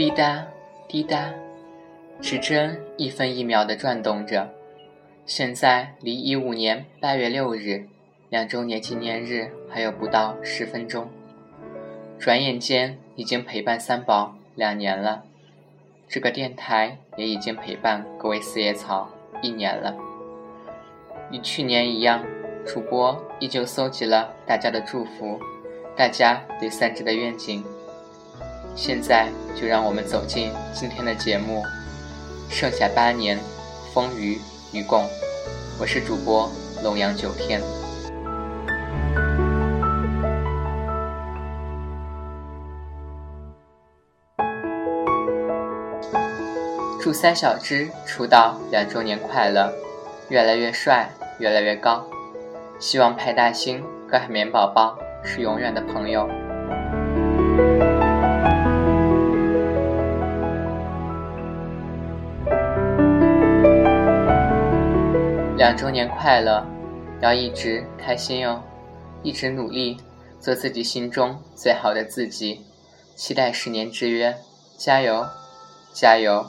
滴答滴答，指针一分一秒地转动着。现在离一五年八月六日两周年纪念日还有不到十分钟，转眼间已经陪伴三宝两年了。这个电台也已经陪伴各位四叶草一年了。与去年一样，主播依旧搜集了大家的祝福，大家对三只的愿景。现在就让我们走进今天的节目。剩下八年，风雨与共。我是主播龙阳九天。祝三小只出道两周年快乐，越来越帅，越来越高。希望派大星和海绵宝宝是永远的朋友。两周年快乐，要一直开心哟，一直努力，做自己心中最好的自己。期待十年之约，加油，加油！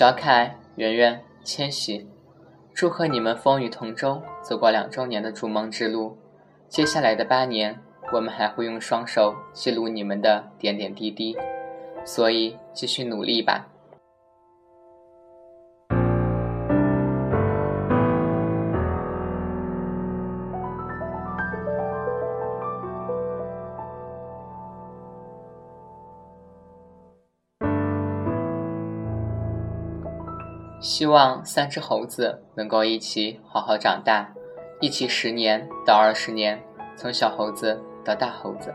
小凯、圆圆、千玺，祝贺你们风雨同舟，走过两周年的逐梦之路。接下来的八年，我们还会用双手记录你们的点点滴滴，所以继续努力吧。希望三只猴子能够一起好好长大，一起十年到二十年，从小猴子到大猴子。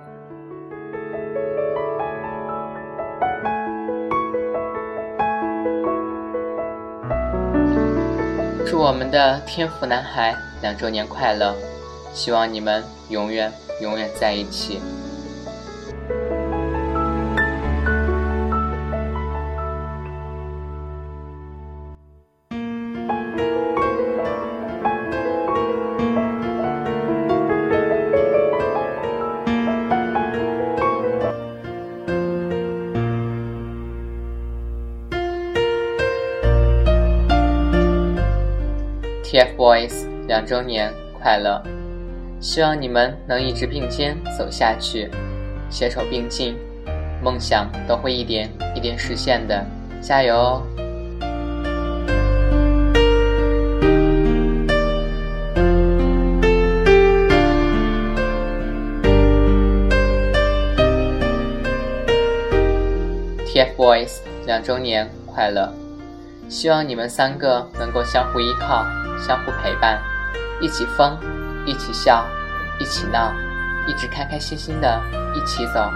祝我们的天赋男孩两周年快乐！希望你们永远永远在一起。TFBOYS 两周年快乐！希望你们能一直并肩走下去，携手并进，梦想都会一点一点实现的，加油哦！TFBOYS 两周年快乐！希望你们三个能够相互依靠。相互陪伴，一起疯，一起笑，一起闹，一直开开心心的一起走。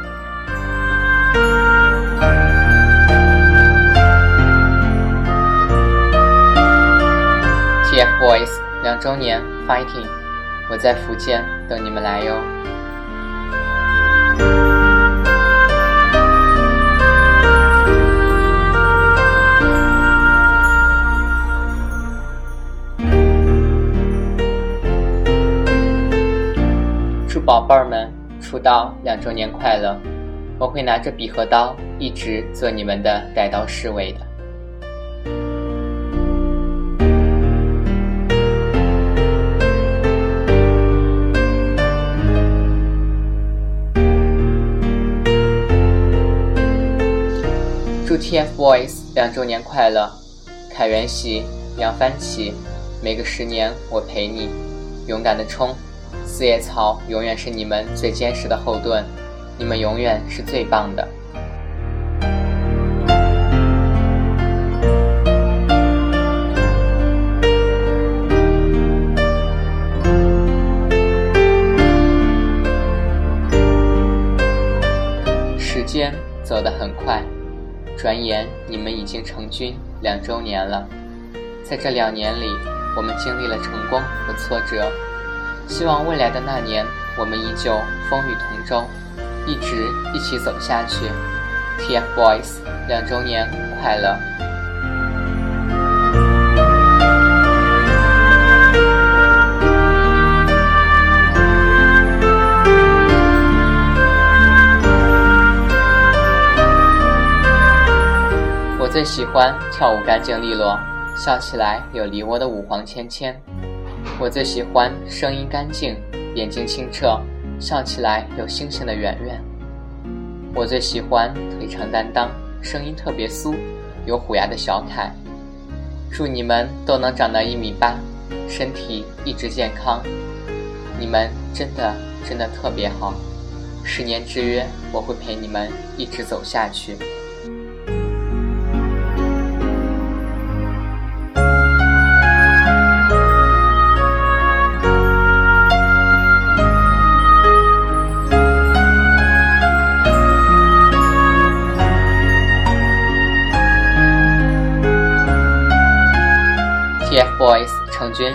TFBOYS 两周年 fighting，我在福建等你们来哟。宝贝儿们，出道两周年快乐！我会拿着笔和刀，一直做你们的带刀侍卫的。祝 TFBOYS 两周年快乐！凯元喜，杨帆起，每个十年我陪你，勇敢的冲！四叶草永远是你们最坚实的后盾，你们永远是最棒的。时间走得很快，转眼你们已经成军两周年了。在这两年里，我们经历了成功和挫折。希望未来的那年，我们依旧风雨同舟，一直一起走下去。TFBOYS 两周年快乐！我最喜欢跳舞干净利落，笑起来有梨窝的五黄芊芊。我最喜欢声音干净，眼睛清澈，笑起来有星星的圆圆。我最喜欢腿长担当，声音特别酥，有虎牙的小凯。祝你们都能长到一米八，身体一直健康。你们真的真的特别好，十年之约，我会陪你们一直走下去。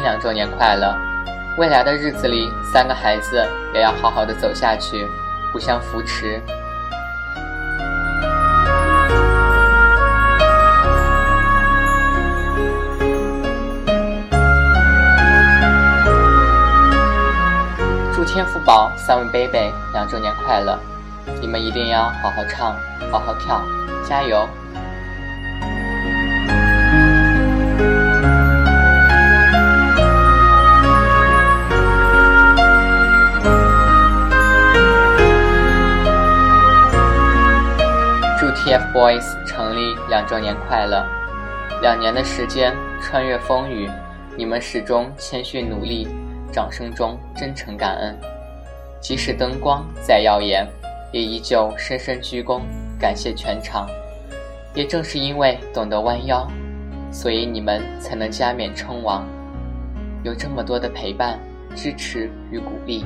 两周年快乐！未来的日子里，三个孩子也要好好的走下去，互相扶持。祝天赋宝三位 baby 两周年快乐！你们一定要好好唱，好好跳，加油！TFBOYS 成立两周年快乐！两年的时间穿越风雨，你们始终谦逊努力，掌声中真诚感恩。即使灯光再耀眼，也依旧深深鞠躬，感谢全场。也正是因为懂得弯腰，所以你们才能加冕称王。有这么多的陪伴、支持与鼓励，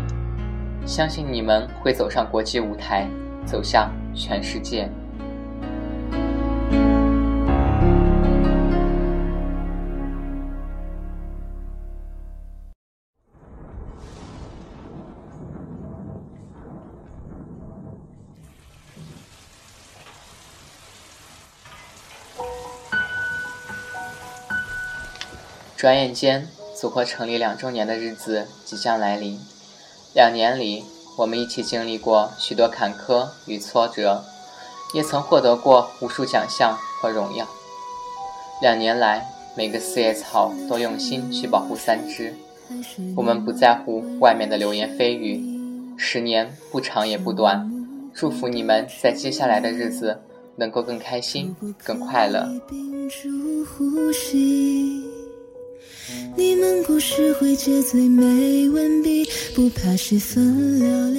相信你们会走上国际舞台，走向全世界。转眼间，组合成立两周年的日子即将来临。两年里，我们一起经历过许多坎坷与挫折，也曾获得过无数奖项和荣耀。两年来，每个四叶草都用心去保护三只。我们不在乎外面的流言蜚语。十年不长也不短，祝福你们在接下来的日子能够更开心、更快乐。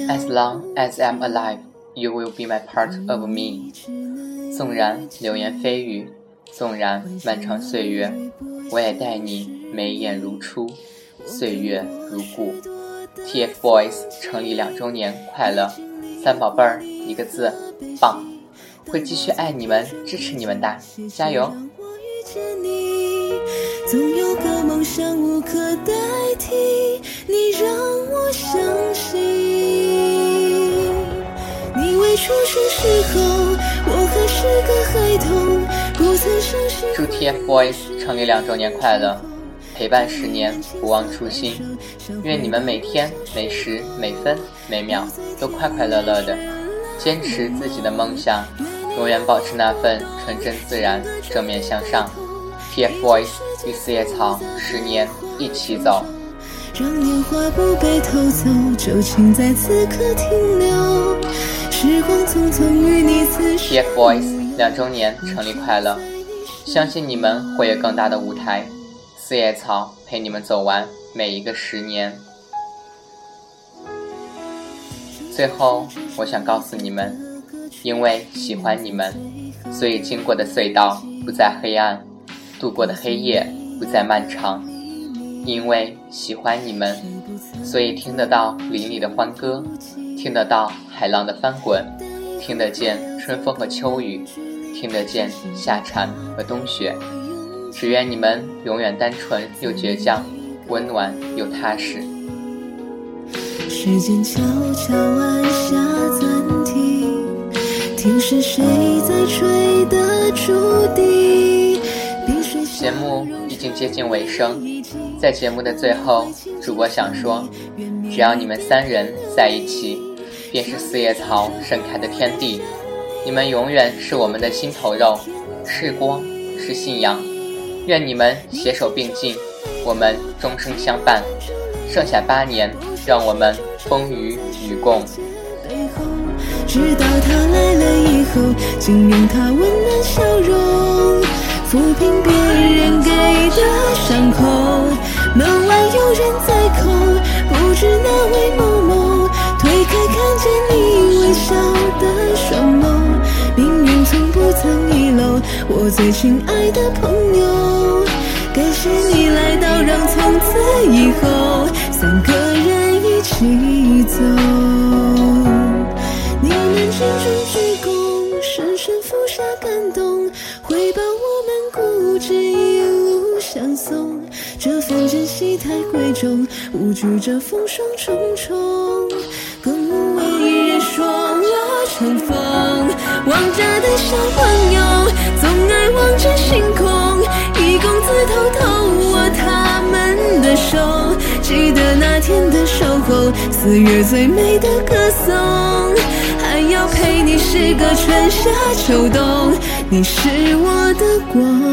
As long as I'm alive, you will be my part of me。纵然流言蜚语，纵然漫长岁月，我也待你眉眼如初，岁月如故。TFBOYS 成立两周年快乐，三宝贝儿一个字，棒！会继续爱你们，支持你们的，加油！总有个梦想无可代替，你让我相信。你未出生时候，我还是个孩童，不曾相信。祝 TFBOYS 成立两周年快乐，陪伴十年，不忘初心。愿你们每天每时每分每秒都快快乐乐的，坚持自己的梦想，永远保持那份纯真自然、正面向上。TFBOYS 与四叶草十年一起走。让年华不被偷走，就请在此刻停留。时光匆匆与你。TFBOYS 两周年成立快乐，相信你们会有更大的舞台。四叶草陪你们走完每一个十年。最后，我想告诉你们，因为喜欢你们，所以经过的隧道不再黑暗。度过的黑夜不再漫长，因为喜欢你们，所以听得到林里的欢歌，听得到海浪的翻滚，听得见春风和秋雨，听得见夏蝉和冬雪。只愿你们永远单纯又倔强，温暖又踏实。时间悄悄按下暂停。听是谁在吹的竹笛？已经接近尾声，在节目的最后，主播想说，只要你们三人在一起，便是四叶草盛开的天地。你们永远是我们的心头肉，是光，是信仰。愿你们携手并进，我们终生相伴。剩下八年，让我们风雨与共。直到他来了以后，请用他温暖笑容抚平别人给的伤口。门外有人在叩，不知那位某某。推开看见你微笑的双眸，命运从不曾遗漏我最亲爱的朋友。感谢你来到，让从此以后三个人一起走。心中鞠躬，份珍惜太贵重，无惧这风霜重重，更无畏一人说我成风。望着的小朋友，总爱望着星空，一公子偷偷握他们的手，记得那天的守候，四月最美的歌颂。还要陪你，是个春夏秋冬，你是我的光。